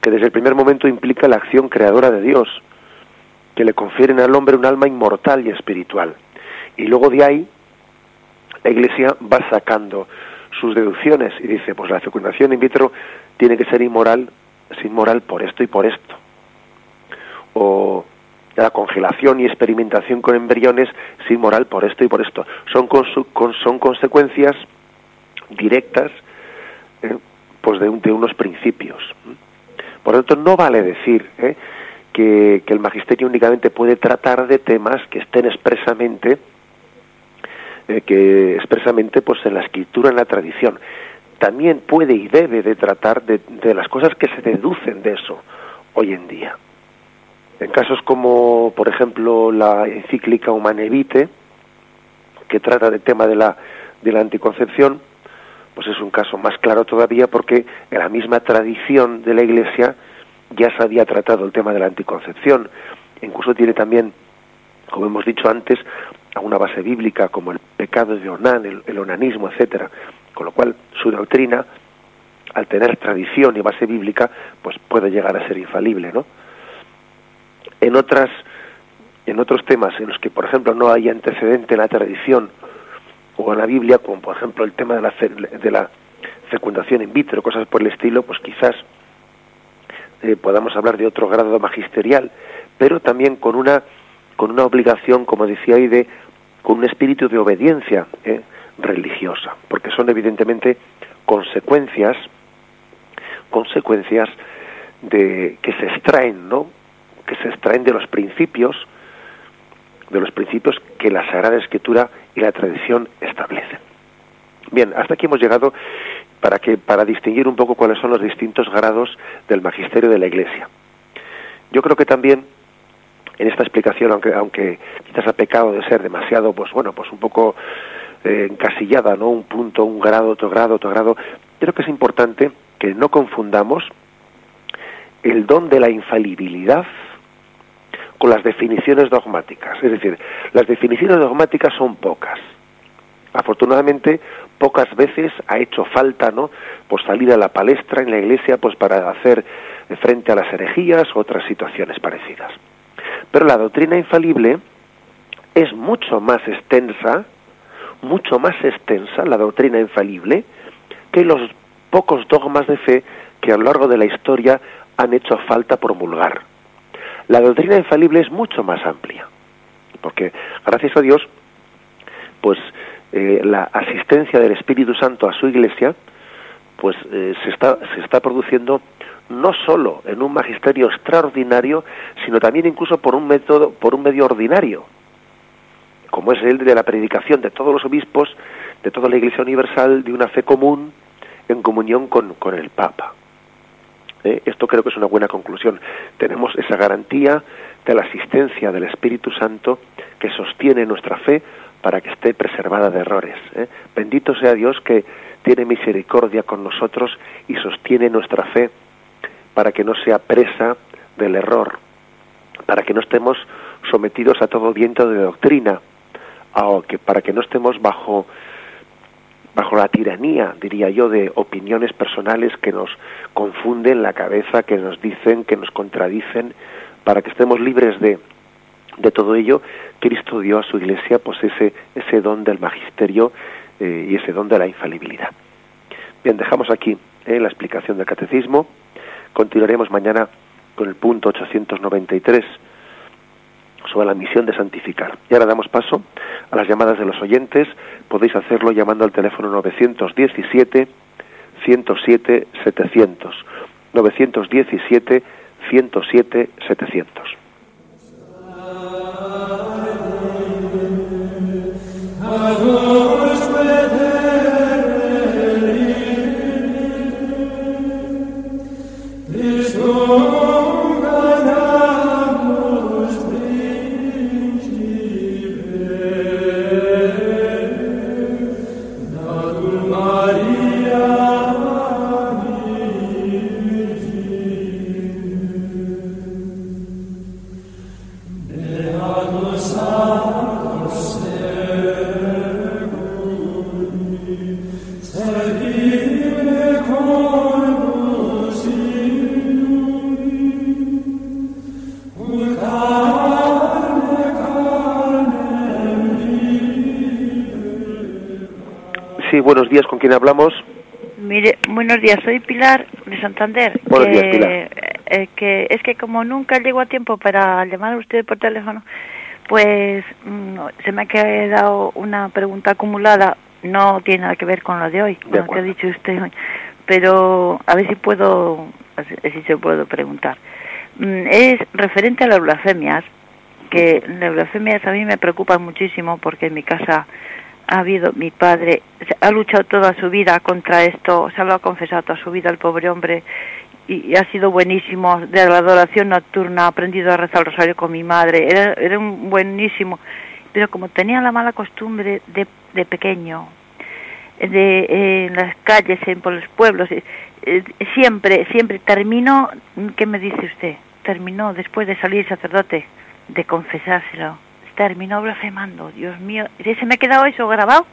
que desde el primer momento implica la acción creadora de Dios, que le confieren al hombre un alma inmortal y espiritual. Y luego de ahí, la Iglesia va sacando sus deducciones y dice, pues la fecundación in vitro tiene que ser inmoral, es inmoral por esto y por esto o la congelación y experimentación con embriones sin moral por esto y por esto. Son, son consecuencias directas eh, pues de, unos principios. Por lo tanto, no vale decir eh, que, que, el magisterio únicamente puede tratar de temas que estén expresamente eh, que expresamente pues en la escritura, en la tradición. También puede y debe de tratar de las cosas que se deducen de eso hoy en día. En casos como, por ejemplo, la encíclica Humane Vitae, que trata del tema de la, de la anticoncepción, pues es un caso más claro todavía porque en la misma tradición de la Iglesia ya se había tratado el tema de la anticoncepción. Incluso tiene también, como hemos dicho antes, una base bíblica como el pecado de Onán, el, el onanismo, etcétera. Con lo cual su doctrina, al tener tradición y base bíblica, pues puede llegar a ser infalible, ¿no? En otras en otros temas en los que por ejemplo no hay antecedente en la tradición o en la Biblia como por ejemplo el tema de la de la fecundación in vitro cosas por el estilo pues quizás eh, podamos hablar de otro grado magisterial pero también con una con una obligación como decía ahí de con un espíritu de obediencia eh, religiosa porque son evidentemente consecuencias consecuencias de que se extraen no se extraen de los principios, de los principios que la Sagrada Escritura y la tradición establecen. Bien, hasta aquí hemos llegado para que para distinguir un poco cuáles son los distintos grados del magisterio de la Iglesia. Yo creo que también en esta explicación, aunque, aunque quizás ha pecado de ser demasiado, pues bueno, pues un poco eh, encasillada, ¿no? Un punto, un grado, otro grado, otro grado. Creo que es importante que no confundamos el don de la infalibilidad con las definiciones dogmáticas. Es decir, las definiciones dogmáticas son pocas. Afortunadamente, pocas veces ha hecho falta, ¿no? Pues salir a la palestra en la iglesia, pues para hacer frente a las herejías u otras situaciones parecidas. Pero la doctrina infalible es mucho más extensa, mucho más extensa, la doctrina infalible, que los pocos dogmas de fe que a lo largo de la historia han hecho falta promulgar. La doctrina infalible es mucho más amplia, porque gracias a Dios, pues eh, la asistencia del Espíritu Santo a su Iglesia, pues eh, se está se está produciendo no solo en un magisterio extraordinario, sino también incluso por un método, por un medio ordinario, como es el de la predicación de todos los obispos, de toda la Iglesia universal, de una fe común en comunión con, con el Papa. Esto creo que es una buena conclusión. Tenemos esa garantía de la asistencia del Espíritu Santo que sostiene nuestra fe para que esté preservada de errores. ¿eh? Bendito sea Dios que tiene misericordia con nosotros y sostiene nuestra fe para que no sea presa del error, para que no estemos sometidos a todo viento de doctrina, que para que no estemos bajo bajo la tiranía, diría yo, de opiniones personales que nos confunden la cabeza, que nos dicen, que nos contradicen, para que estemos libres de, de todo ello, Cristo dio a su iglesia pues ese, ese don del magisterio eh, y ese don de la infalibilidad. Bien, dejamos aquí eh, la explicación del catecismo. Continuaremos mañana con el punto 893 sobre la misión de santificar. Y ahora damos paso a las llamadas de los oyentes. Podéis hacerlo llamando al teléfono 917 107 700. 917 107 700. Buenos días, ¿con quién hablamos? Mire, buenos días, soy Pilar de Santander. Buenos días, Pilar. Eh, que es que como nunca llego a tiempo para llamar a usted por teléfono, pues mm, se me ha quedado una pregunta acumulada, no tiene nada que ver con lo de hoy, con lo que ha dicho usted hoy, pero a ver si puedo, si se puedo preguntar. Mm, es referente a las blasfemias, que las blasfemias a mí me preocupan muchísimo porque en mi casa ha habido, mi padre ha luchado toda su vida contra esto, se lo ha confesado toda su vida el pobre hombre y, ha sido buenísimo de la adoración nocturna, ha aprendido a rezar el rosario con mi madre, era, era un buenísimo, pero como tenía la mala costumbre de, de pequeño, de en las calles, en por los pueblos, eh, eh, siempre, siempre terminó, ¿qué me dice usted? Terminó después de salir sacerdote de confesárselo terminó blasfemando. Dios mío, se me ha quedado eso grabado,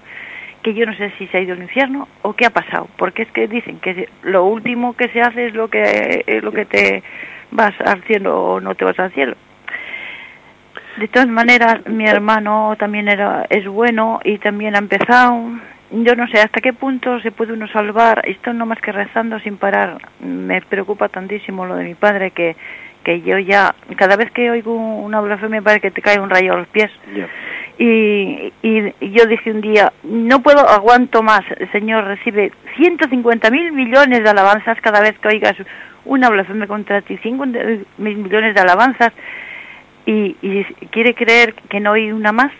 que yo no sé si se ha ido al infierno o qué ha pasado, porque es que dicen que lo último que se hace es lo que es lo que te vas al cielo o no te vas al cielo. De todas maneras, mi hermano también era es bueno y también ha empezado. Yo no sé hasta qué punto se puede uno salvar. Esto no más que rezando sin parar. Me preocupa tantísimo lo de mi padre que que yo ya, cada vez que oigo una blasfemia parece que te cae un rayo a los pies. Y, y, yo dije un día, no puedo, aguanto más, el Señor recibe 150 mil millones de alabanzas cada vez que oigas una blasfemia contra ti, 50 mil millones de alabanzas, y, y quiere creer que no hay una más.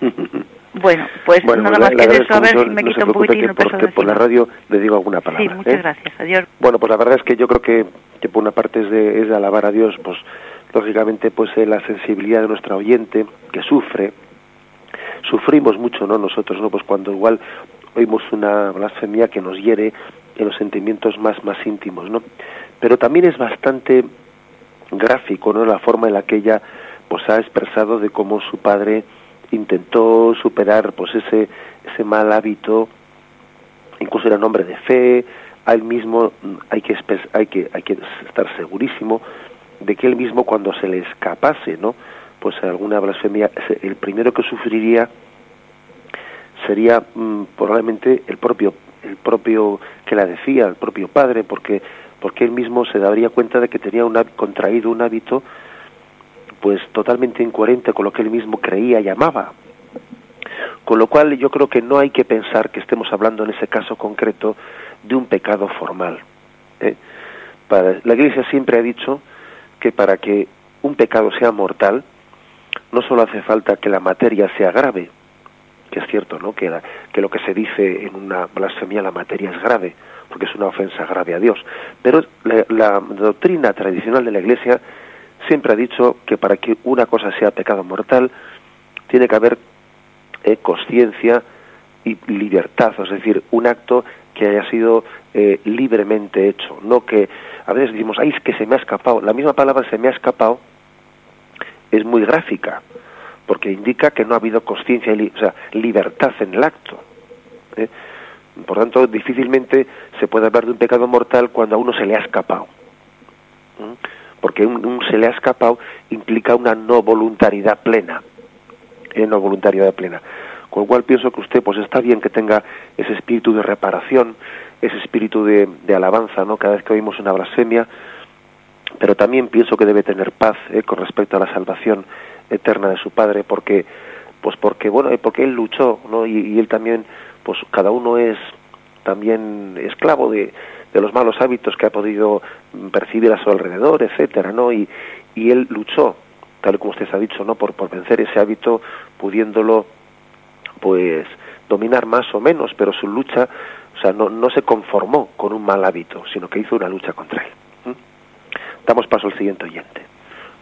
Bueno, pues nada más que eso, a ver si me quita un poquitín peso por la radio le digo alguna palabra. Sí, muchas ¿eh? gracias. Adiós. Bueno, pues la verdad es que yo creo que, que por una parte es de, es de alabar a Dios, pues lógicamente pues eh, la sensibilidad de nuestra oyente que sufre, sufrimos mucho, ¿no? Nosotros, ¿no? Pues cuando igual oímos una blasfemia que nos hiere en los sentimientos más, más íntimos, ¿no? Pero también es bastante gráfico, ¿no? La forma en la que ella pues ha expresado de cómo su padre intentó superar pues ese ese mal hábito incluso era un hombre de fe a él mismo hay que hay que hay que estar segurísimo de que él mismo cuando se le escapase no pues alguna blasfemia el primero que sufriría sería mm, probablemente el propio el propio que la decía el propio padre porque porque él mismo se daría cuenta de que tenía un, contraído un hábito pues totalmente incoherente con lo que él mismo creía y amaba. Con lo cual yo creo que no hay que pensar que estemos hablando en ese caso concreto de un pecado formal. ¿eh? Para, la Iglesia siempre ha dicho que para que un pecado sea mortal, no solo hace falta que la materia sea grave, que es cierto, ¿no? Que, que lo que se dice en una blasfemia la materia es grave, porque es una ofensa grave a Dios, pero la doctrina tradicional de la Iglesia siempre ha dicho que para que una cosa sea pecado mortal, tiene que haber eh, conciencia y libertad, es decir, un acto que haya sido eh, libremente hecho, no que a veces decimos, ay, es que se me ha escapado. La misma palabra se me ha escapado es muy gráfica, porque indica que no ha habido conciencia, o sea, libertad en el acto. ¿eh? Por tanto, difícilmente se puede hablar de un pecado mortal cuando a uno se le ha escapado. Porque un, se le ha escapado implica una no voluntariedad plena. ¿eh? No voluntariedad plena. Con lo cual pienso que usted pues está bien que tenga ese espíritu de reparación, ese espíritu de, alabanza, ¿no? Cada vez que oímos una blasfemia, pero también pienso que debe tener paz ¿eh? con respecto a la salvación eterna de su padre, porque, pues porque bueno, eh, porque él luchó, ¿no? Y, él también, pues cada uno es también esclavo de, de los malos hábitos que ha podido percibir a su alrededor, etcétera, ¿no? Y, y él luchó, tal como usted ha dicho, ¿no? Por, por vencer ese hábito, pudiéndolo pues dominar más o menos, pero su lucha, o sea, no, no se conformó con un mal hábito, sino que hizo una lucha contra él. Damos paso al siguiente oyente.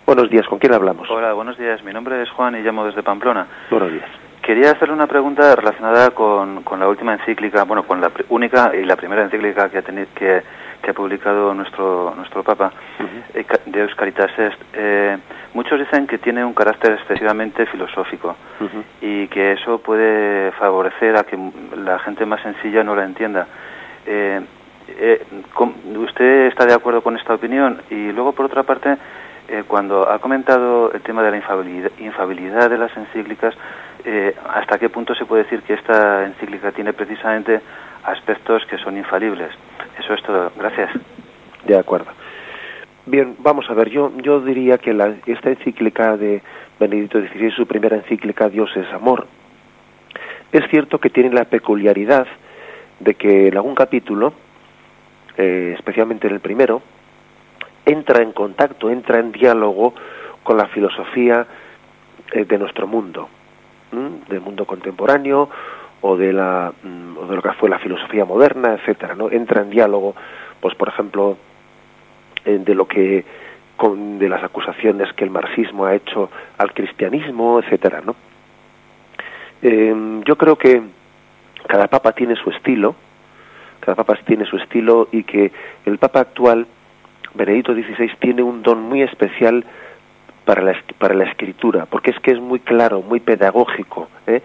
Buenos días, ¿con quién hablamos? Hola, buenos días. Mi nombre es Juan y llamo desde Pamplona. Buenos días. Quería hacerle una pregunta relacionada con, con la última encíclica, bueno, con la única y la primera encíclica que ha, tenido, que, que ha publicado nuestro nuestro Papa, eh, de Euscaritas Est. Eh, muchos dicen que tiene un carácter excesivamente filosófico y que eso puede favorecer a que la gente más sencilla no la entienda. Eh, ¿Usted está de acuerdo con esta opinión? Y luego, por otra parte, cuando ha comentado el tema de la infabilidad, de las encíclicas, ¿hasta qué punto se puede decir que esta encíclica tiene precisamente aspectos que son infalibles? Eso es todo. Gracias. De acuerdo. Bien, vamos a ver, yo, yo diría que la, esta encíclica de Benedicto XVI, su primera encíclica, Dios es amor, es cierto que tiene la peculiaridad de que en algún capítulo, eh, especialmente en el primero, entra en contacto, entra en diálogo con la filosofía eh, de nuestro mundo, del mundo contemporáneo o de la mm, o de lo que fue la filosofía moderna, etcétera, ¿no? Entra en diálogo, pues por ejemplo, de lo que con, de las acusaciones que el marxismo ha hecho al cristianismo, etcétera, ¿no? Em, yo creo que cada papa tiene su estilo, cada papa tiene su estilo y que el papa actual, Benedicto XVI, tiene un don muy especial para la, para la escritura, porque es que es muy claro, muy pedagógico, ¿eh?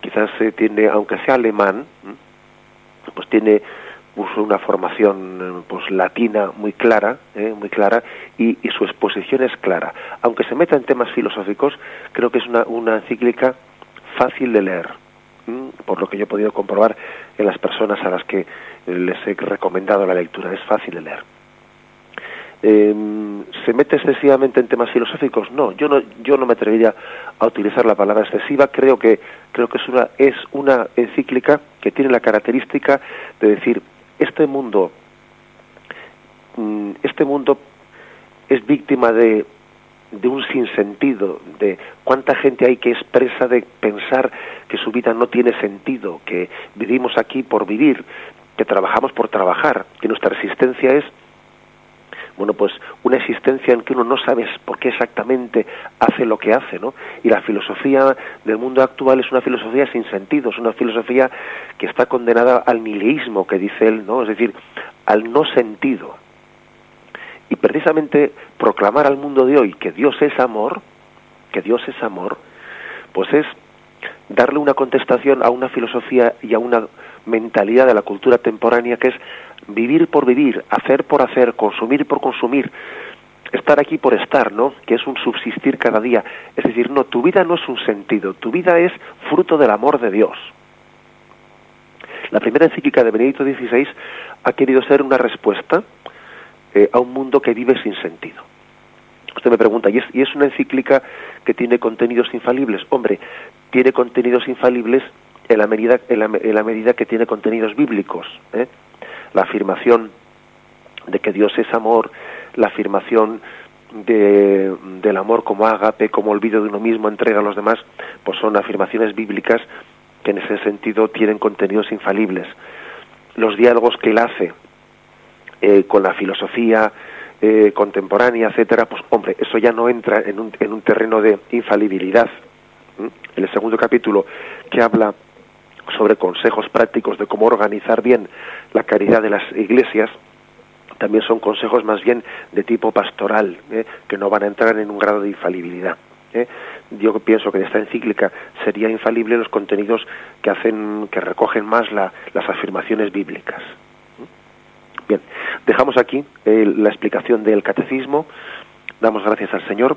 quizás eh, tiene, aunque sea alemán, pues tiene pues, una formación pues latina muy clara, ¿eh? muy clara, y, su exposición es clara. Aunque se meta en temas filosóficos, creo que es una, una encíclica fácil de leer, por lo que yo he podido comprobar en las personas a las que les he recomendado la lectura, es fácil de leer. Eh, ¿Se mete excesivamente en temas filosóficos? No, yo no, yo no me atrevería a utilizar la palabra excesiva. Creo que creo que es una es una encíclica que tiene la característica de decir este mundo mm, este mundo es víctima de de un sinsentido, de cuánta gente hay que expresa de pensar que su vida no tiene sentido, que vivimos aquí por vivir, que trabajamos por trabajar, que nuestra existencia es bueno, pues una existencia en que uno no sabe por qué exactamente hace lo que hace, ¿no? Y la filosofía del mundo actual es una filosofía sin sentido, es una filosofía que está condenada al nihilismo, que dice él, ¿no? Es decir, al no sentido. Y precisamente proclamar al mundo de hoy que Dios es amor, que Dios es amor, pues es darle una contestación a una filosofía y a una mentalidad de la cultura temporánea que es vivir por vivir, hacer por hacer, consumir por consumir, estar aquí por estar, ¿no? Que es un subsistir cada día. Es decir, no, tu vida no es un sentido, tu vida es fruto del amor de Dios. La primera encíclica de Benedicto XVI ha querido ser una respuesta eh, a un mundo que vive sin sentido. Usted me pregunta, ¿y es, ¿y es una encíclica que tiene contenidos infalibles? Hombre, tiene contenidos infalibles en la medida, en la, en la medida que tiene contenidos bíblicos. ¿eh? la afirmación de que Dios es amor, la afirmación de, del amor como ágape, como olvido de uno mismo, entrega a los demás, pues son afirmaciones bíblicas que en ese sentido tienen contenidos infalibles. Los diálogos que él hace eh, con la filosofía eh, contemporánea, etcétera, pues hombre, eso ya no entra en un, en un terreno de infalibilidad. En el segundo capítulo que habla sobre consejos prácticos de cómo organizar bien la caridad de las iglesias, también son consejos más bien de tipo pastoral, ¿eh? que no van a entrar en un grado de infalibilidad. ¿eh? Yo pienso que en esta encíclica sería infalible los contenidos que hacen, que recogen más las afirmaciones bíblicas. Bien, dejamos aquí eh, la explicación del catecismo. Damos gracias al Señor.